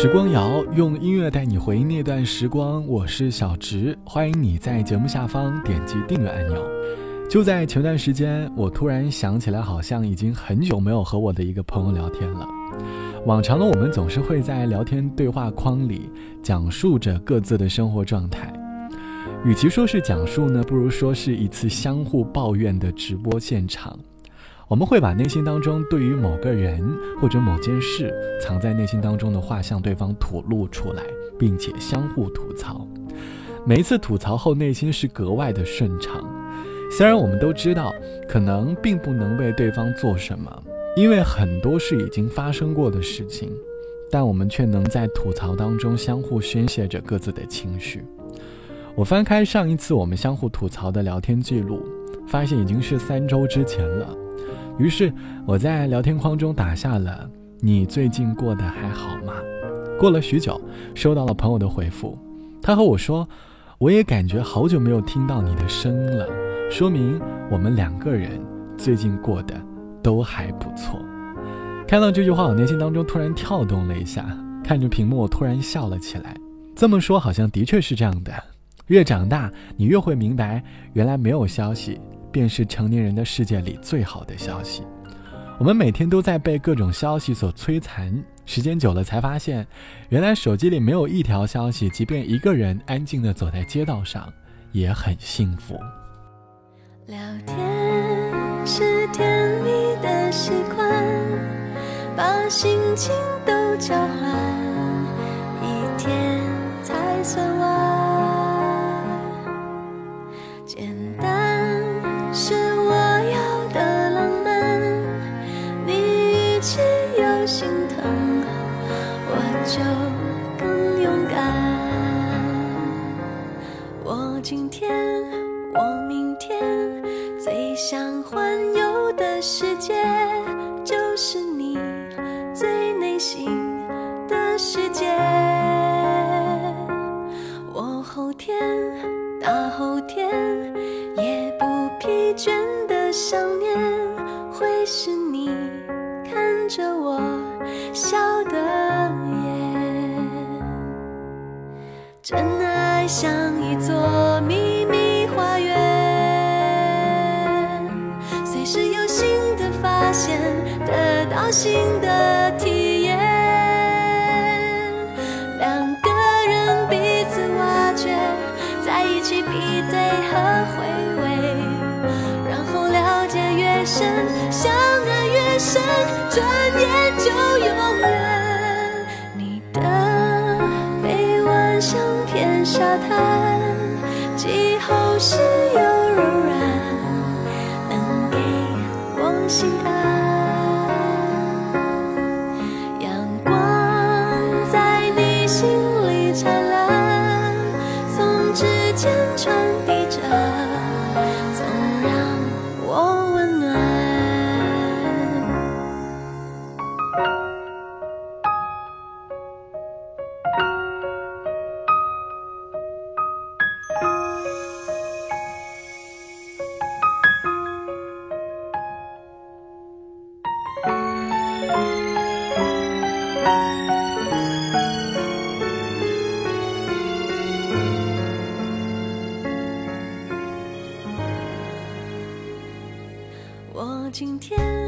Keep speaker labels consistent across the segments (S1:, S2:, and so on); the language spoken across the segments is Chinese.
S1: 时光谣用音乐带你回忆那段时光，我是小植，欢迎你在节目下方点击订阅按钮。就在前段时间，我突然想起来，好像已经很久没有和我的一个朋友聊天了。往常呢，我们总是会在聊天对话框里讲述着各自的生活状态，与其说是讲述呢，不如说是一次相互抱怨的直播现场。我们会把内心当中对于某个人或者某件事藏在内心当中的话向对方吐露出来，并且相互吐槽。每一次吐槽后，内心是格外的顺畅。虽然我们都知道，可能并不能为对方做什么，因为很多是已经发生过的事情，但我们却能在吐槽当中相互宣泄着各自的情绪。我翻开上一次我们相互吐槽的聊天记录，发现已经是三周之前了。于是我在聊天框中打下了“你最近过得还好吗？”过了许久，收到了朋友的回复，他和我说：“我也感觉好久没有听到你的声音了，说明我们两个人最近过得都还不错。”看到这句话，我内心当中突然跳动了一下，看着屏幕，我突然笑了起来。这么说，好像的确是这样的。越长大，你越会明白，原来没有消息。便是成年人的世界里最好的消息。我们每天都在被各种消息所摧残，时间久了才发现，原来手机里没有一条消息，即便一个人安静的走在街道上，也很幸福。
S2: 聊天是甜蜜的习惯，把心情都交换，一天才算完。简单。今天，我明天，最想环游的世界就是你最内心的世界。我后天，大后天。今天，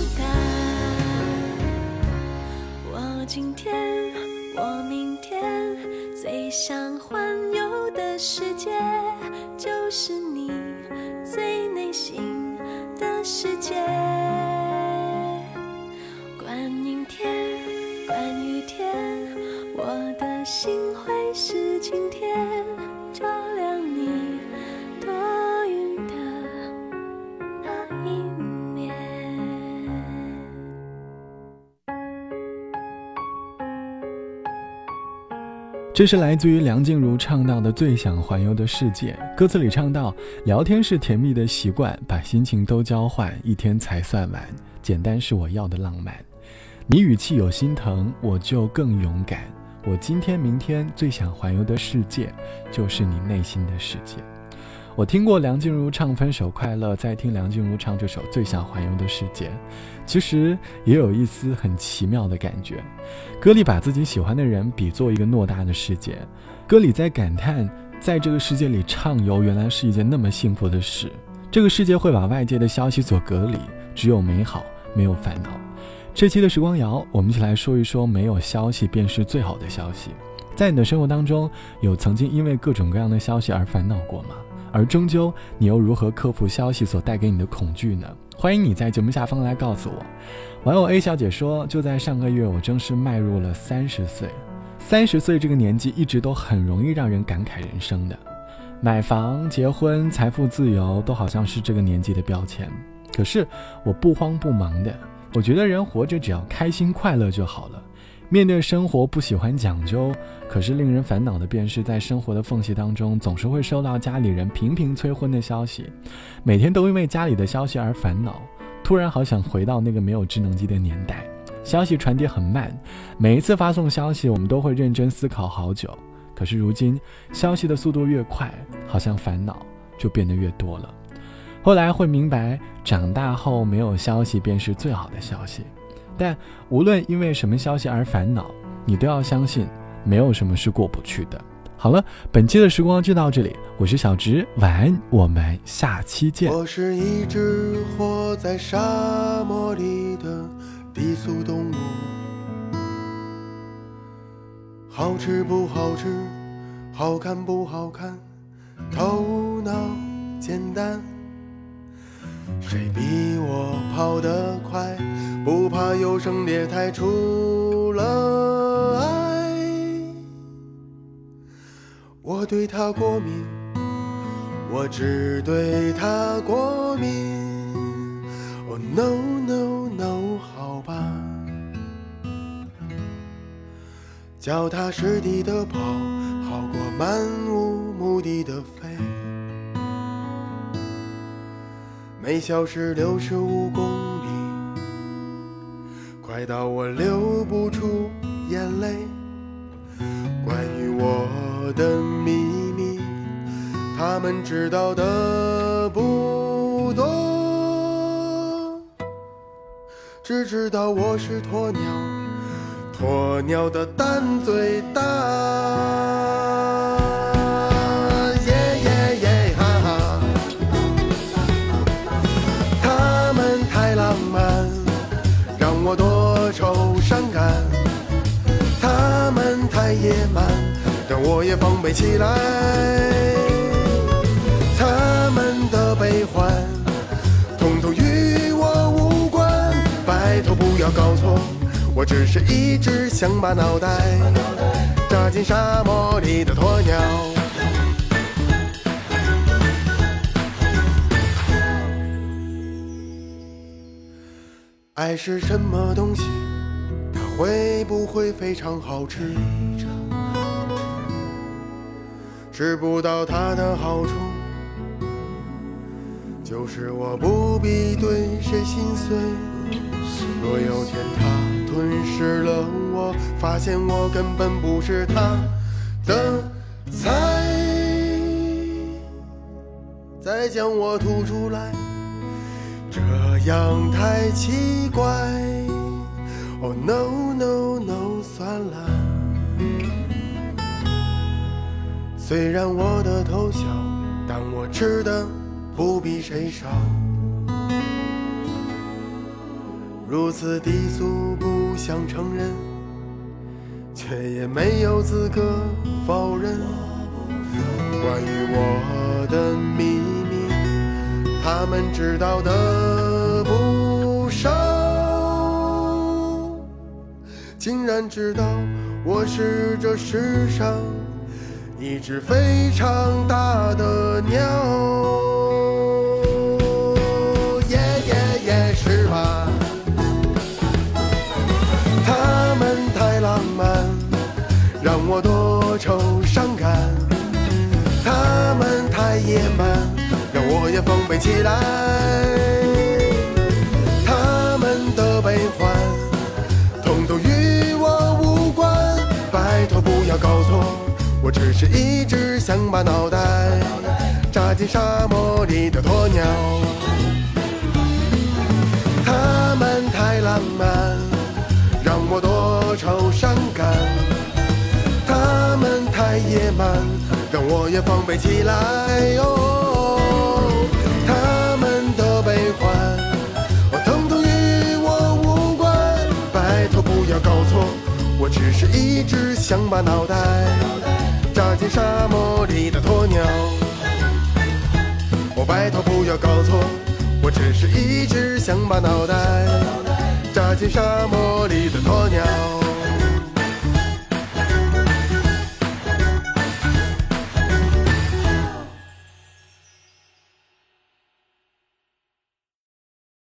S2: 孤单。我今天，我明天，最想环游的世界就是你最内心的世界。
S1: 这是来自于梁静茹唱到的《最想环游的世界》，歌词里唱到：聊天是甜蜜的习惯，把心情都交换，一天才算完。简单是我要的浪漫。你语气有心疼，我就更勇敢。我今天明天最想环游的世界，就是你内心的世界。我听过梁静茹唱《分手快乐》，再听梁静茹唱这首《最想环游的世界》，其实也有一丝很奇妙的感觉。歌里把自己喜欢的人比作一个偌大的世界，歌里在感叹，在这个世界里畅游原来是一件那么幸福的事。这个世界会把外界的消息所隔离，只有美好，没有烦恼。这期的时光谣，我们一起来说一说，没有消息便是最好的消息。在你的生活当中，有曾经因为各种各样的消息而烦恼过吗？而终究，你又如何克服消息所带给你的恐惧呢？欢迎你在节目下方来告诉我。网友 A 小姐说，就在上个月，我正式迈入了三十岁。三十岁这个年纪，一直都很容易让人感慨人生的，买房、结婚、财富自由，都好像是这个年纪的标签。可是我不慌不忙的，我觉得人活着只要开心快乐就好了。面对生活不喜欢讲究，可是令人烦恼的便是在生活的缝隙当中，总是会收到家里人频频催婚的消息，每天都因为家里的消息而烦恼。突然好想回到那个没有智能机的年代，消息传递很慢，每一次发送消息我们都会认真思考好久。可是如今消息的速度越快，好像烦恼就变得越多了。后来会明白，长大后没有消息便是最好的消息。但无论因为什么消息而烦恼，你都要相信，没有什么是过不去的。好了，本期的时光就到这里，我是小直，晚安，我们下期见。
S3: 我是一只活在沙漠里的低速动物，好吃不好吃，好看不好看，头脑简单。谁比我跑得快？不怕优胜劣汰，除了爱，我对它过敏。我只对它过敏。Oh no no no，好吧，脚踏实地的跑，好过漫无目的的飞。每小时六十五公里，快到我流不出眼泪。关于我的秘密。他们知道的不多，只知道我是鸵鸟，鸵鸟的蛋最大。我也防备起来。他们的悲欢，统统与我无关。拜托不要搞错，我只是一只想把脑袋扎进沙漠里的鸵鸟。爱是什么东西？它会不会非常好吃？吃不到它的好处。就是我不必对谁心碎。若有天它吞噬了我，发现我根本不是他的菜，再将我吐出来，这样太奇怪。Oh no no no，算了。虽然我的头小，但我吃的。不比谁少，如此低俗不想承认，却也没有资格否认关于我的秘密，他们知道的不少，竟然知道我是这世上一只非常大的鸟。耶耶耶，是吧？他们太浪漫，让我多愁善感；他们太野蛮，让我也防备起来。只是一只想把脑袋扎进沙漠里的鸵鸟。他们太浪漫，让我多愁善感；他们太野蛮，让我也防备起来。哦，他们的悲欢，哦，统统与我无关。拜托不要搞错，我只是一只想把脑袋进沙漠里的鸵鸟。我拜托不要搞错，我只是一只想把脑袋扎进沙漠里的鸵鸟。